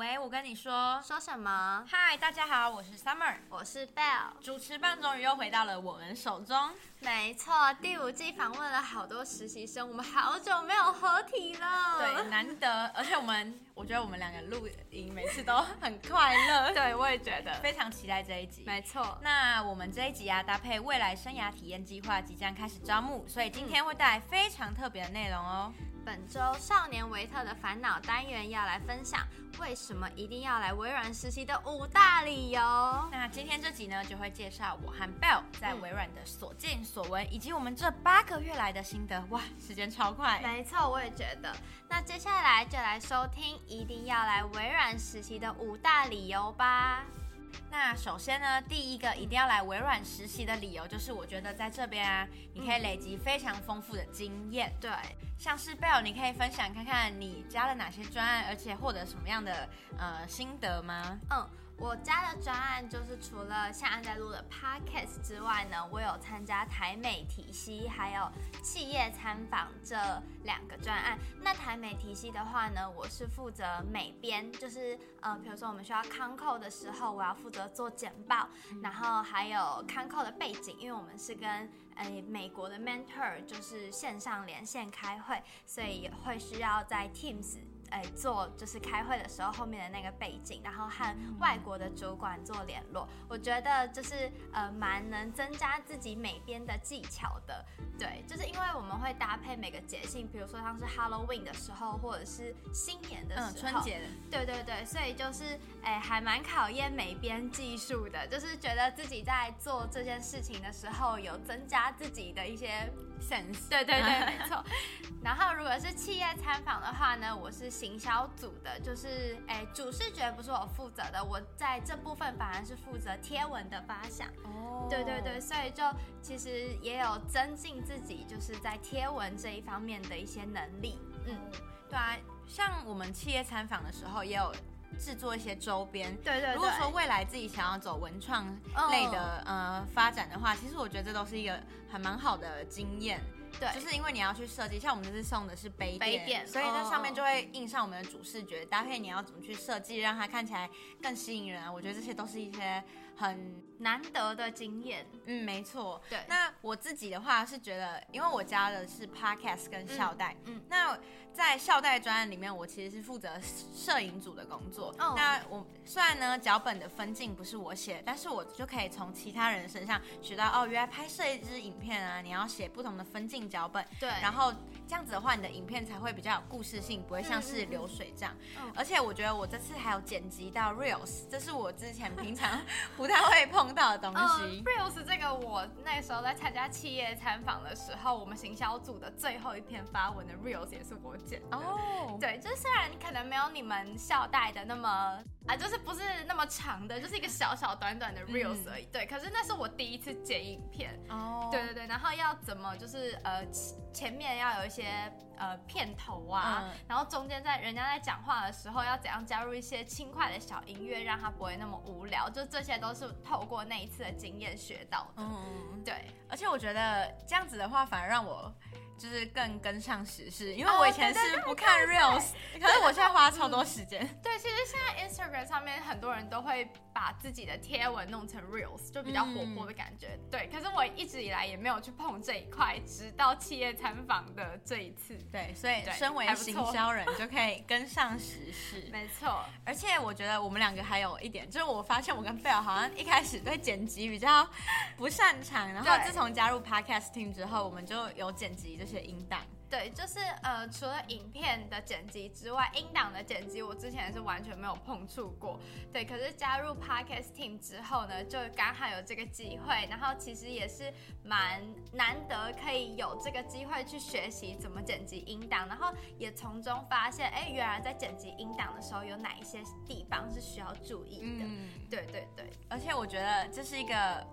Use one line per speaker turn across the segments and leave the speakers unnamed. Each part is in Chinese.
喂，我跟你说，
说什么？
嗨，大家好，我是 Summer，
我是 Belle，
主持棒终于又回到了我们手中。
没错，第五季访问了好多实习生，我们好久没有合体了，
对，难得，而且我们，我觉得我们两个录音每次都很快乐，
对，我也觉得，
非常期待这一集。
没错，
那我们这一集啊，搭配未来生涯体验计划即将开始招募，所以今天会带来非常特别的内容哦。
本周少年维特的烦恼单元要来分享为什么一定要来微软实习的五大理由。
那今天这集呢，就会介绍我和 Belle 在微软的所见所闻，以及我们这八个月来的心得。哇，时间超快！
没错，我也觉得。那接下来就来收听一定要来微软实习的五大理由吧。
那首先呢，第一个一定要来微软实习的理由，就是我觉得在这边啊，你可以累积非常丰富的经验。
对，
像是 Belle，你可以分享看看你加了哪些专案，而且获得什么样的呃心得吗？
嗯。我家的专案就是除了现在在录的 Podcast 之外呢，我有参加台美体系还有企业参访这两个专案。那台美体系的话呢，我是负责美编，就是呃，比如说我们需要康扣的时候，我要负责做简报，然后还有康扣的背景，因为我们是跟呃美国的 mentor 就是线上连线开会，所以也会需要在 Teams。哎，做就是开会的时候后面的那个背景，然后和外国的主管做联络，我觉得就是呃蛮能增加自己美编的技巧的。对，就是因为我们会搭配每个节庆，比如说像是 Halloween 的时候，或者是新年的时候，
嗯、春节的。
对对对，所以就是哎还蛮考验美编技术的，就是觉得自己在做这件事情的时候有增加自己的一些 sense。对对对，没错。然后如果是企业参访的话呢，我是。行销组的，就是哎，主视觉不是我负责的，我在这部分反而是负责贴文的发想。哦，对对对，所以就其实也有增进自己就是在贴文这一方面的一些能力。嗯，
对啊，像我们企业参访的时候也有制作一些周边。
对对对。
如果说未来自己想要走文创类的、哦、呃发展的话，其实我觉得这都是一个还蛮好的经验。对，就是因为你要去设计，像我们这次送的是杯垫，杯垫，所以在上面就会印上我们的主视觉，搭配你要怎么去设计，让它看起来更吸引人啊。我觉得这些都是一些很
难得的经验。
嗯，没错。
对，
那我自己的话是觉得，因为我加的是 Podcast 跟校代，嗯，嗯，那在校代专案里面，我其实是负责摄影组的工作。哦，那我虽然呢脚本的分镜不是我写，但是我就可以从其他人身上学到，哦，原来拍摄一支影片啊，你要写不同的分镜。脚本对，然后这样子的话，你的影片才会比较有故事性，不会像是流水账。嗯，而且我觉得我这次还有剪辑到 Reels，这是我之前平常不太会碰到的东西。
嗯、Reels 这个我那时候在参加企业参访的时候，我们行销组的最后一篇发文的 Reels 也是我剪的。哦，对，就虽然可能没有你们校代的那么。啊，就是不是那么长的，就是一个小小短短的 reels 而已。嗯、对，可是那是我第一次剪影片。哦。对对对，然后要怎么就是呃前面要有一些呃片头啊，嗯、然后中间在人家在讲话的时候要怎样加入一些轻快的小音乐，让它不会那么无聊。就这些都是透过那一次的经验学到的。嗯。对，
而且我觉得这样子的话，反而让我。就是更跟上时事，因为我以前是不看 reels，可是我现在花超多时间。
对，其实现在 Instagram 上面很多人都会把自己的贴文弄成 reels，就比较活泼的感觉。嗯、对，可是我一直以来也没有去碰这一块，直到企业参访的这一次。
对，所以身为行销人 就可以跟上时事。
没错，
而且我觉得我们两个还有一点，就是我发现我跟 Belle 好像一开始对剪辑比较不擅长，然后自从加入 Podcast Team 之后，我们就有剪辑这些音档。
对，就是呃，除了影片的剪辑之外，音档的剪辑我之前是完全没有碰触过。对，可是加入 Podcast Team 之后呢，就刚好有这个机会，然后其实也是蛮难得可以有这个机会去学习怎么剪辑音档，然后也从中发现，哎，原来在剪辑音档的时候有哪一些地方是需要注意的。嗯，对对对，
而且我觉得这是一个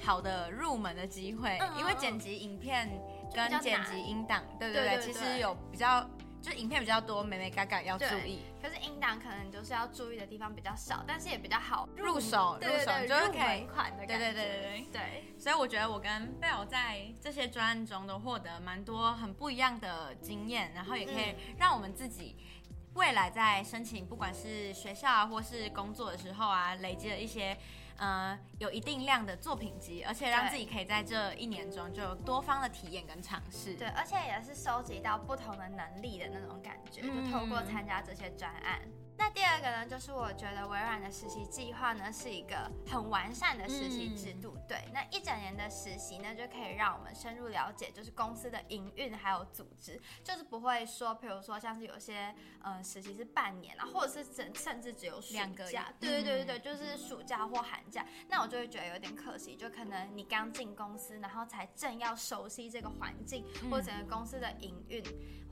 好的入门的机会，嗯、因为剪辑影片。跟剪辑音档，对对对，其实有比较，就影片比较多，美眉嘎嘎要注意。
可是音档可能就是要注意的地方比较少，但是也比较好
入手，入手就是可以
入门款的感觉。
对对对对对，对。所以我觉得我跟 Belle 在这些专案中都获得蛮多很不一样的经验，然后也可以让我们自己。未来在申请不管是学校啊或是工作的时候啊，累积了一些。呃，有一定量的作品集，而且让自己可以在这一年中就有多方的体验跟尝试。
对，而且也是收集到不同的能力的那种感觉，嗯、就透过参加这些专案。那第二个呢，就是我觉得微软的实习计划呢是一个很完善的实习制度。嗯、对，那一整年的实习呢，就可以让我们深入了解，就是公司的营运还有组织，就是不会说，比如说像是有些呃实习是半年啊，或者是甚甚至只有两个假。对对对对对，就是暑假或寒假，嗯、那我就会觉得有点可惜，就可能你刚进公司，然后才正要熟悉这个环境，或者整个公司的营运，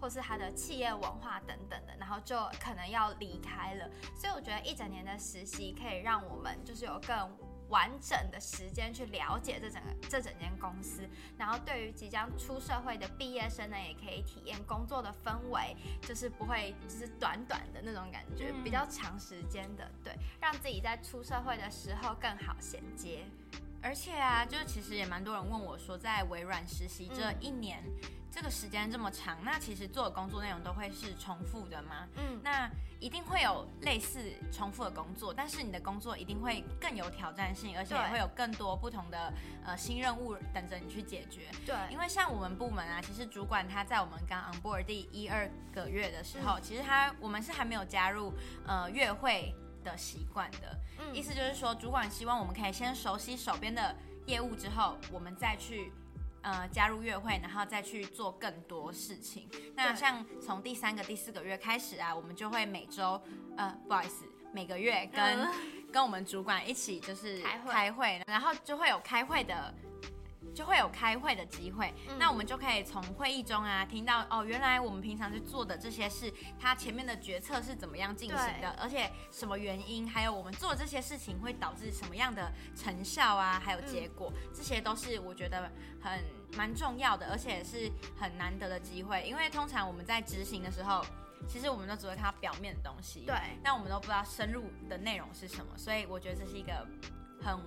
或是它的企业文化等等的，然后就可能要离开。开了，所以我觉得一整年的实习可以让我们就是有更完整的时间去了解这整个这整间公司，然后对于即将出社会的毕业生呢，也可以体验工作的氛围，就是不会就是短短的那种感觉，嗯、比较长时间的，对，让自己在出社会的时候更好衔接。
而且啊，就其实也蛮多人问我说，在微软实习这一年。嗯这个时间这么长，那其实做的工作内容都会是重复的吗？嗯，那一定会有类似重复的工作，但是你的工作一定会更有挑战性，而且也会有更多不同的呃新任务等着你去解决。
对，
因为像我们部门啊，其实主管他在我们刚 on board 第一二个月的时候，嗯、其实他我们是还没有加入呃月会的习惯的。嗯，意思就是说，主管希望我们可以先熟悉手边的业务之后，我们再去。呃，加入月会，然后再去做更多事情。那像从第三个、第四个月开始啊，我们就会每周，呃，不好意思，每个月跟、嗯、跟我们主管一起就是开会，开会，然后就会有开会的。就会有开会的机会，嗯、那我们就可以从会议中啊听到哦，原来我们平常去做的这些事，它前面的决策是怎么样进行的，而且什么原因，还有我们做这些事情会导致什么样的成效啊，还有结果，嗯、这些都是我觉得很蛮重要的，而且是很难得的机会，因为通常我们在执行的时候，其实我们都只会看到表面的东西，
对，
但我们都不知道深入的内容是什么，所以我觉得这是一个很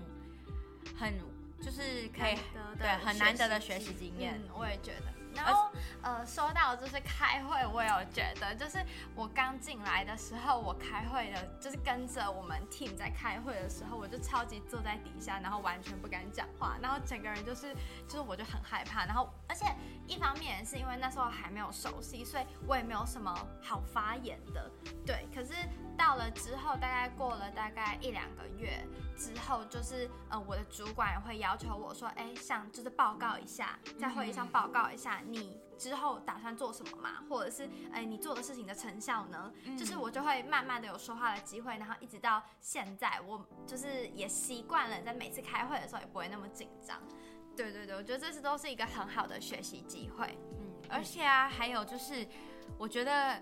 很。就是可以对很难得的学习经验，
嗯，我也觉得。然后呃，说到就是开会，我有觉得，就是我刚进来的时候，我开会的，就是跟着我们 team 在开会的时候，我就超级坐在底下，然后完全不敢讲话，然后整个人就是就是我就很害怕，然后而且一方面是因为那时候还没有熟悉，所以我也没有什么好发言的，对，可是。到了之后，大概过了大概一两个月之后，就是呃，我的主管也会要求我说，哎，像就是报告一下，在会议上报告一下你之后打算做什么嘛，或者是哎，你做的事情的成效呢？就是我就会慢慢的有说话的机会，然后一直到现在，我就是也习惯了，在每次开会的时候也不会那么紧张。对对对，我觉得这次都是一个很好的学习机会。嗯，
而且啊，还有就是，我觉得。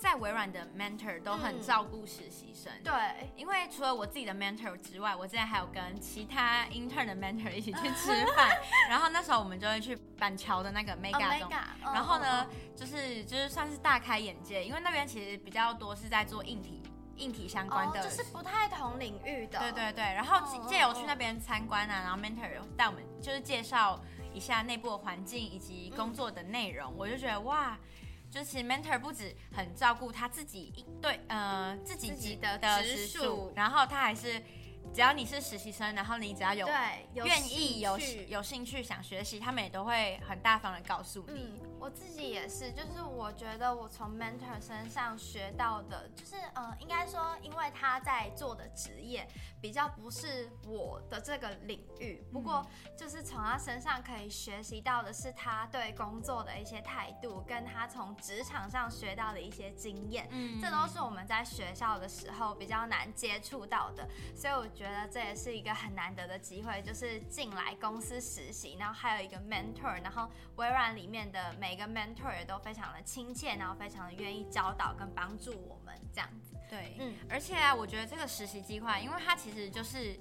在微软的 mentor 都很照顾实习生，
嗯，对，
因为除了我自己的 mentor 之外，我之前还有跟其他 intern 的 mentor 一起去吃饭，然后那时候我们就会去板桥的那个 Mega 中，然后呢，就是就是算是大开眼界，因为那边其实比较多是在做硬体硬体相关的，
就是不太同领域的，
对对对，然后借由去那边参观啊，然后 mentor 带我们就是介绍一下内部的环境以及工作的内容，嗯、我就觉得哇。就是其实 mentor 不止很照顾他自己一对呃自己级的直属，然后他还是只要你是实习生，然后你只要有对愿意有有兴趣想学习，他们也都会很大方的告诉你。
嗯我自己也是，就是我觉得我从 mentor 身上学到的，就是呃，应该说，因为他在做的职业比较不是我的这个领域，不过就是从他身上可以学习到的是他对工作的一些态度，跟他从职场上学到的一些经验，嗯，这都是我们在学校的时候比较难接触到的，所以我觉得这也是一个很难得的机会，就是进来公司实习，然后还有一个 mentor，然后微软里面的每每个 mentor 也都非常的亲切，然后非常的愿意教导跟帮助我们这样子。
对，嗯，而且啊，我觉得这个实习计划，因为它其实就是。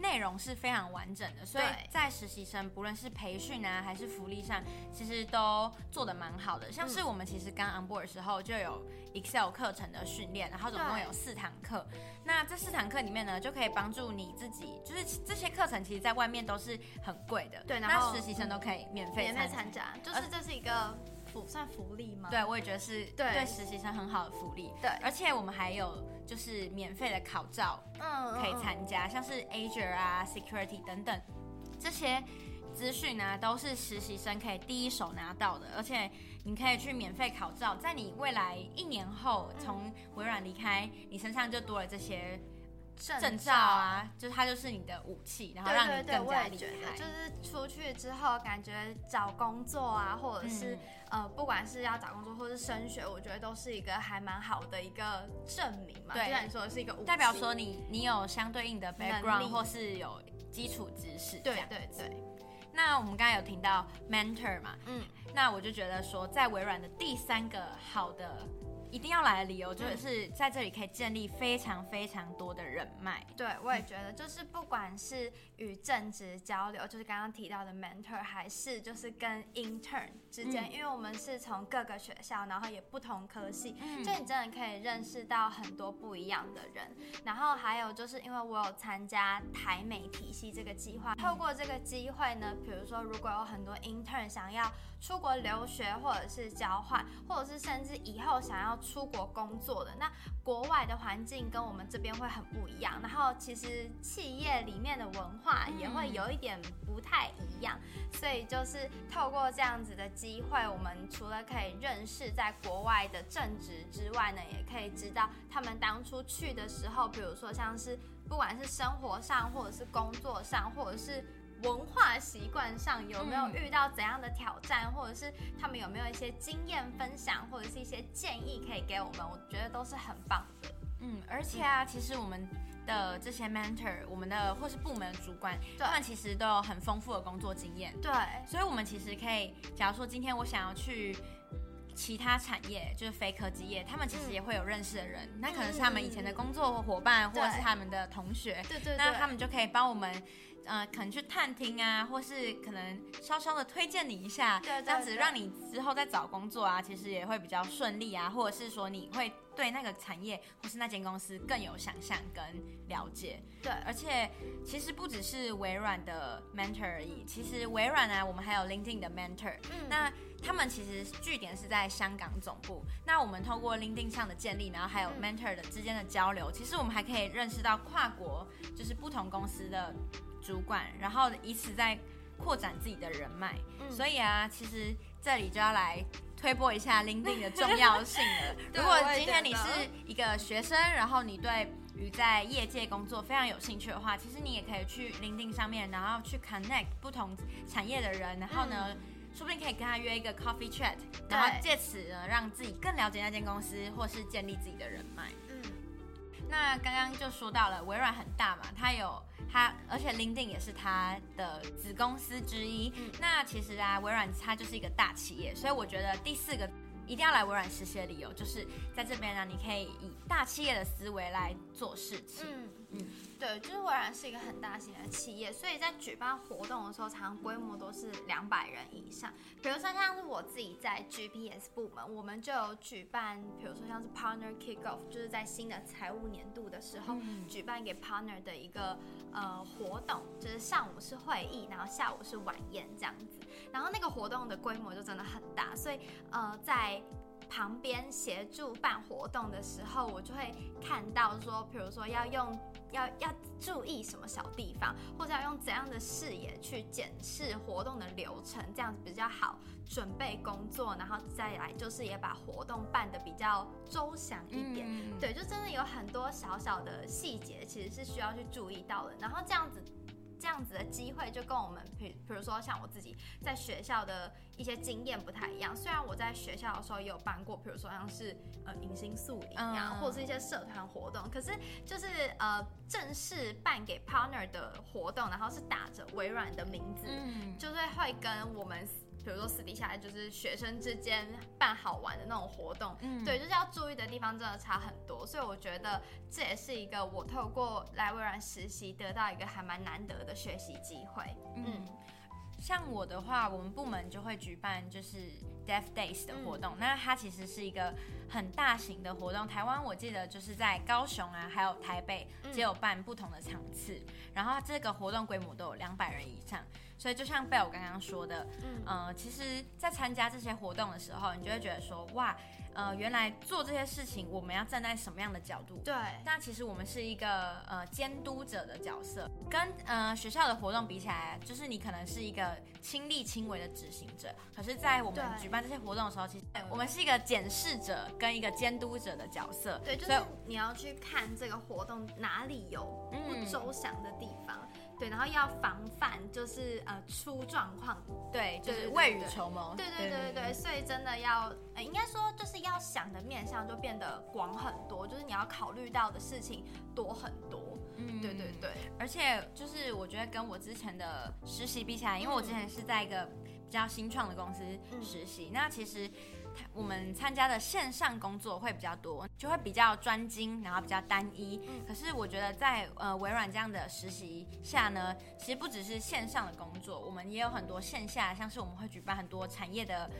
内容是非常完整的，所以在实习生不论是培训啊还是福利上，其实都做的蛮好的。像是我们其实刚 on board 的时候就有 Excel 课程的训练，然后总共有四堂课。那这四堂课里面呢，就可以帮助你自己，就是这些课程其实在外面都是很贵的，
对，
那实习生都可以免费
免费参加，就是这是一个。福算福利吗？
对，我也觉得是对实习生很好的福利。
对，
而且我们还有就是免费的考照，嗯，可以参加，像是 Azure 啊、Security 等等这些资讯呢，都是实习生可以第一手拿到的，而且你可以去免费考照，在你未来一年后从微软离开，你身上就多了这些。证照啊，就是它就是你的武器，然后让你更加厉害。
就是出去之后，感觉找工作啊，或者是、嗯、呃，不管是要找工作或是升学，我觉得都是一个还蛮好的一个证明嘛。对，就像你说的是一个
代表说你你有相对应的 background 或是有基础知识。对对对。那我们刚才有听到 mentor 嘛，嗯，那我就觉得说，在微软的第三个好的。一定要来的理由就是在这里可以建立非常非常多的人脉。
对，我也觉得，就是不管是与正职交流，就是刚刚提到的 mentor，还是就是跟 intern 之间，嗯、因为我们是从各个学校，然后也不同科系，嗯、就你真的可以认识到很多不一样的人。然后还有就是因为我有参加台美体系这个计划，透过这个机会呢，比如说如果有很多 intern 想要出国留学，或者是交换，或者是甚至以后想要出国工作的，那国外的环境跟我们这边会很不一样。然后其实企业里面的文化也会有一点不太一样，所以就是透过这样子的机会，我们除了可以认识在国外的正职之外呢，也可以知道他们当初去的时候，比如说像是不管是生活上，或者是工作上，或者是。文化习惯上有没有遇到怎样的挑战，嗯、或者是他们有没有一些经验分享，或者是一些建议可以给我们？我觉得都是很棒的。
嗯，而且啊，其实我们的这些 mentor，我们的或是部门主管，他们其实都有很丰富的工作经验。
对，
所以我们其实可以，假如说今天我想要去其他产业，就是非科技业，他们其实也会有认识的人，嗯、那可能是他们以前的工作伙伴，对或者是他们的同学。对对对，那他们就可以帮我们。呃，可能去探听啊，或是可能稍稍的推荐你一下，对对对，这样子让你之后再找工作啊，其实也会比较顺利啊，或者是说你会对那个产业或是那间公司更有想象跟了解。对，而且其实不只是微软的 mentor 而已，其实微软呢，我们还有 LinkedIn 的 mentor，嗯，那他们其实据点是在香港总部。那我们透过 LinkedIn 上的建立，然后还有 mentor 的之间的交流，嗯，其实我们还可以认识到跨国，就是不同公司的。主管，然后以此再扩展自己的人脉。嗯、所以啊，其实这里就要来推播一下 LinkedIn 的 重要性了。如果今天你是一个学生，然后你对于在业界工作非常有兴趣的话，其实你也可以去 LinkedIn 上面，然后去 connect 不同产业的人，然后呢，嗯、说不定可以跟他约一个 coffee chat，然后借此呢，让自己更了解那间公司，或是建立自己的人脉。嗯，那刚刚就说到了微软很大嘛，它有。它，而且 LinkedIn 也是它的子公司之一。嗯、那其实啊，微软它就是一个大企业，所以我觉得第四个一定要来微软实习的理由，就是在这边呢，你可以以大企业的思维来做事情。嗯嗯。嗯
对，就是微软是一个很大型的企业，所以在举办活动的时候，常常规模都是两百人以上。比如说像是我自己在 GPS 部门，我们就有举办，比如说像是 Partner Kickoff，就是在新的财务年度的时候，嗯、举办给 Partner 的一个呃活动，就是上午是会议，然后下午是晚宴这样子。然后那个活动的规模就真的很大，所以呃在。旁边协助办活动的时候，我就会看到说，比如说要用要要注意什么小地方，或者要用怎样的视野去检视活动的流程，这样子比较好准备工作，然后再来就是也把活动办得比较周详一点。嗯、对，就真的有很多小小的细节，其实是需要去注意到的。然后这样子。这样子的机会就跟我们，比比如说像我自己在学校的一些经验不太一样。虽然我在学校的时候也有办过，比如说像是呃迎新宿营啊，或者是一些社团活动，可是就是呃正式办给 partner 的活动，然后是打着微软的名字，嗯，就是会跟我们。比如说私底下就是学生之间办好玩的那种活动，嗯，对，就是要注意的地方真的差很多，所以我觉得这也是一个我透过来微软实习得到一个还蛮难得的学习机会，嗯。
像我的话，我们部门就会举办就是 Deaf Days 的活动，嗯、那它其实是一个很大型的活动。台湾我记得就是在高雄啊，还有台北，只有办不同的场次。嗯、然后这个活动规模都有两百人以上，所以就像 Belle 刚刚说的，嗯、呃，其实，在参加这些活动的时候，你就会觉得说，哇。呃，原来做这些事情，我们要站在什么样的角度？
对，
那其实我们是一个呃监督者的角色，跟呃学校的活动比起来，就是你可能是一个亲力亲为的执行者。可是，在我们举办这些活动的时候，其实我们是一个检视者跟一个监督者的角色。
对，就是你要去看这个活动哪里有不周详的地方。嗯对，然后要防范，就是呃出状况，
对，就是未雨绸缪。
对对对对对，所以真的要，呃，应该说就是要想的面向就变得广很多，就是你要考虑到的事情多很多。嗯，对对对，
而且就是我觉得跟我之前的实习比起来，因为我之前是在一个比较新创的公司实习，嗯、那其实。我们参加的线上工作会比较多，就会比较专精，然后比较单一。嗯、可是我觉得在呃微软这样的实习下呢，其实不只是线上的工作，我们也有很多线下，像是我们会举办很多产业的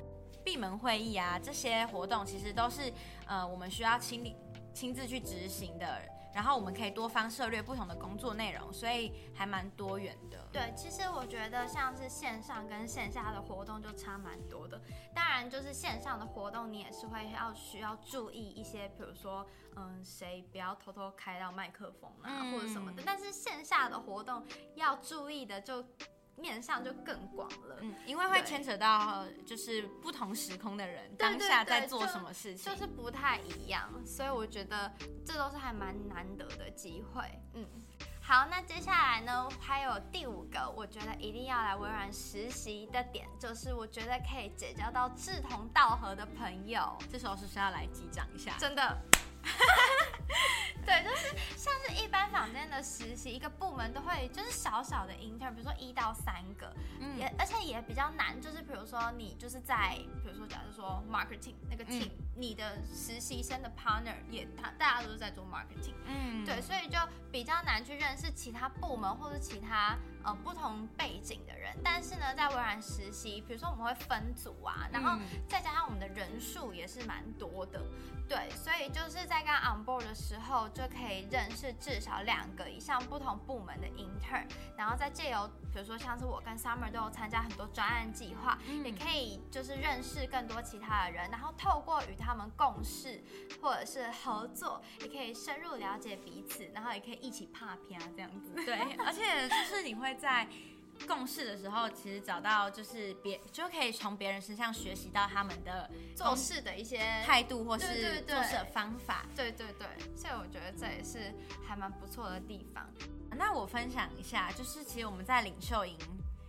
闭门会议啊，这些活动其实都是呃我们需要亲力亲自去执行的。然后我们可以多方涉略不同的工作内容，所以还蛮多元的。
对，其实我觉得像是线上跟线下的活动就差蛮多的。当然，就是线上的活动你也是会要需要注意一些，比如说，嗯，谁不要偷偷开到麦克风啊，嗯、或者什么的。但是线下的活动要注意的就。面上就更广了，
嗯，因为会牵扯到就是不同时空的人当下在做什么事情，
就，就是不太一样，所以我觉得这都是还蛮难得的机会，嗯，好，那接下来呢，还有第五个，我觉得一定要来微软实习的点，就是我觉得可以结交到志同道合的朋友，
这时候是不是要来击掌一下？
真的。对，就是像是一般坊间的实习，一个部门都会就是小小的 intern，比如说一到三个，嗯，也而且也比较难，就是比如说你就是在，比如说假设说 marketing 那个 team，嗯，你的实习生的 partner 也他大家都是在做 marketing，嗯，对，所以就比较难去认识其他部门或者其他呃不同背景的人。但是呢，在微软实习，比如说我们会分组啊，然后再加上我们的人数也是蛮多的，对，所以就是在刚 on board 的时候。就可以认识至少两个以上不同部门的 intern，然后再借由，比如说像是我跟 Summer 都有参加很多专案计划，嗯、也可以就是认识更多其他的人，然后透过与他们共事或者是合作，也可以深入了解彼此，然后也可以一起拍片啊这样子。
对，而且就是你会在。共事的时候，其实找到就是别就可以从别人身上学习到他们的
做事的一些
态度，或是做事的方法。
对对对，所以我觉得这也是还蛮不错的地方。
那我分享一下，就是其实我们在领袖营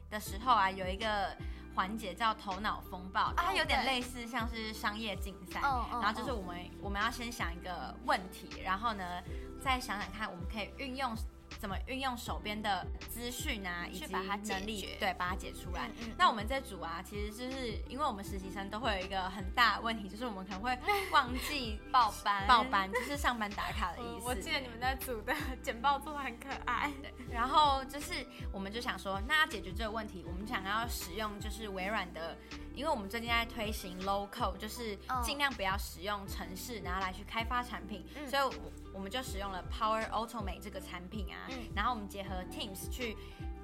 的时候啊，有一个环节叫头脑风暴，它有点类似像是商业竞赛。然后就是我们我们要先想一个问题，然后呢再想想看我们可以运用。怎么运用手边的资讯啊，以及能力，对，把它解出来。嗯嗯、那我们这组啊，其实就是因为我们实习生都会有一个很大的问题，就是我们可能会 忘记
报班，
报班就是上班打卡的意思。
我记得你们那组的简报做的很可爱。
对，然后就是我们就想说，那要解决这个问题，我们想要使用就是微软的。因为我们最近在推行 code，就是尽量不要使用城市，然后来去开发产品，嗯、所以我我们就使用了 Power Automate 这个产品啊，嗯、然后我们结合 Teams 去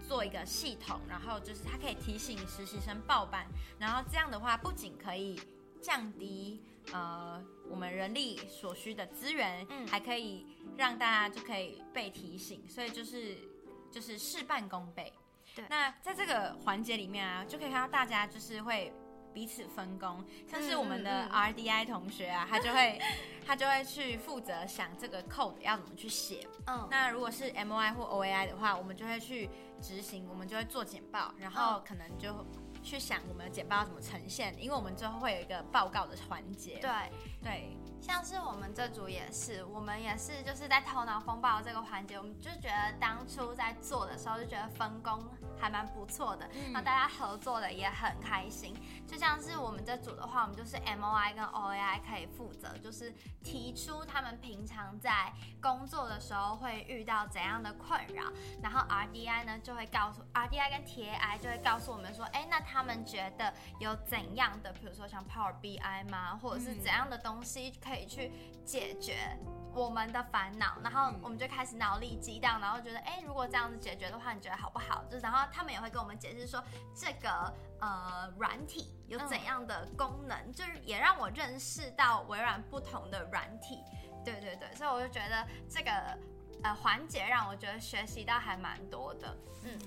做一个系统，然后就是它可以提醒实习生报班，然后这样的话不仅可以降低呃我们人力所需的资源，嗯、还可以让大家就可以被提醒，所以就是就是事半功倍。对。那在这个环节里面啊，就可以看到大家就是会彼此分工，像是我们的 RDI 同学啊，他就会 他就会去负责想这个 code 要怎么去写。嗯，那如果是 MOI 或 OAI 的话，我们就会去执行，我们就会做简报，然后可能就去想我们的简报要怎么呈现，因为我们最后会有一个报告的环节。
对
对，
像是我们这组也是，我们也是就是在头脑风暴这个环节，我们就觉得当初在做的时候就觉得分工还蛮不错的，然后大家合作的也很开心。就像是我们这组的话，我们就是 MOI 跟 OAI 可以负责，就是提出他们平常在工作的时候会遇到怎样的困扰，然后 RDI 呢就会告诉 RDI 跟 TAI 就会告诉我们说，哎，那他们觉得有怎样的，比如说像 Power BI 吗，或者是怎样的东西可以去解决我们的烦恼，然后我们就开始脑力激荡，然后觉得，哎，如果这样子解决的话，你觉得好不好？就是然后他们也会跟我们解释说，这个呃软体有怎样的功能，嗯、就是也让我认识到微软不同的软体。对对对，所以我就觉得这个呃环节让我觉得学习到还蛮多的。嗯，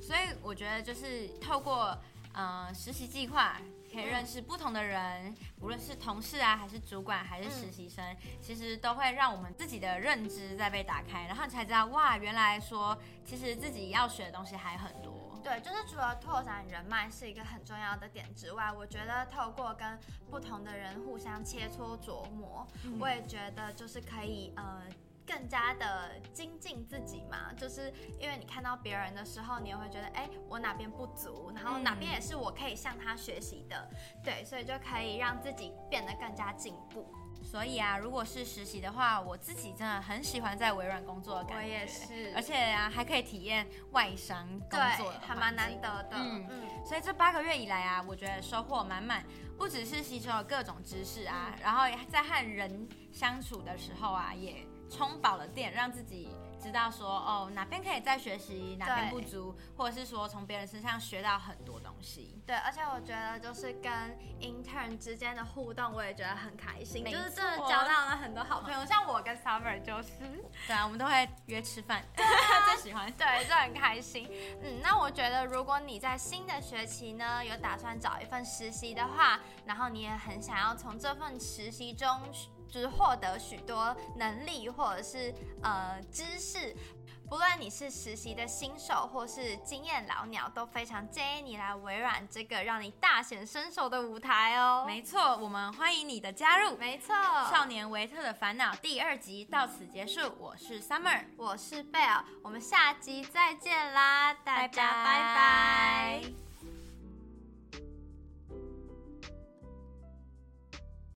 所以我觉得就是透过呃实习计划。可以认识不同的人，无论是同事啊，还是主管，还是实习生，嗯，其实都会让我们自己的认知在被打开，然后你才知道哇，原来说其实自己要学的东西还很多。
对，就是除了拓展人脉是一个很重要的点之外，我觉得透过跟不同的人互相切磋琢磨，嗯，我也觉得就是可以呃。更加的精进自己嘛，就是因为你看到别人的时候，你也会觉得，哎，我哪边不足，然后哪边也是我可以向他学习的，对，所以就可以让自己变得更加进步。
所以啊，如果是实习的话，我自己真的很喜欢在微软工作的感觉，
我也是，
而且啊，还可以体验外商工作，
还蛮难得的。
嗯嗯，所以这八个月以来啊，我觉得收获满满，不只是吸收了各种知识啊，嗯、然后在和人相处的时候啊，也。充饱了电，让自己知道说哦，哪边可以再学习，哪边不足，或者是说从别人身上学到很多东西。
对，而且我觉得就是跟 intern 之间的互动，我也觉得很开心，就是真的交到了很多好朋友。像我跟 Summer 就是，
对啊，我们都会约吃饭，最喜欢，
对，就很开心。嗯，那我觉得如果你在新的学期呢，有打算找一份实习的话，然后你也很想要从这份实习中。就是获得许多能力或者是呃知识，不论你是实习的新手或是经验老鸟，都非常建议你来微软这个让你大显身手的舞台哦。
没错，我们欢迎你的加入。
没错，
少年维特的烦恼第二集到此结束。我是 Summer，
我是 Belle，我们下集再见啦，大家拜拜。拜拜。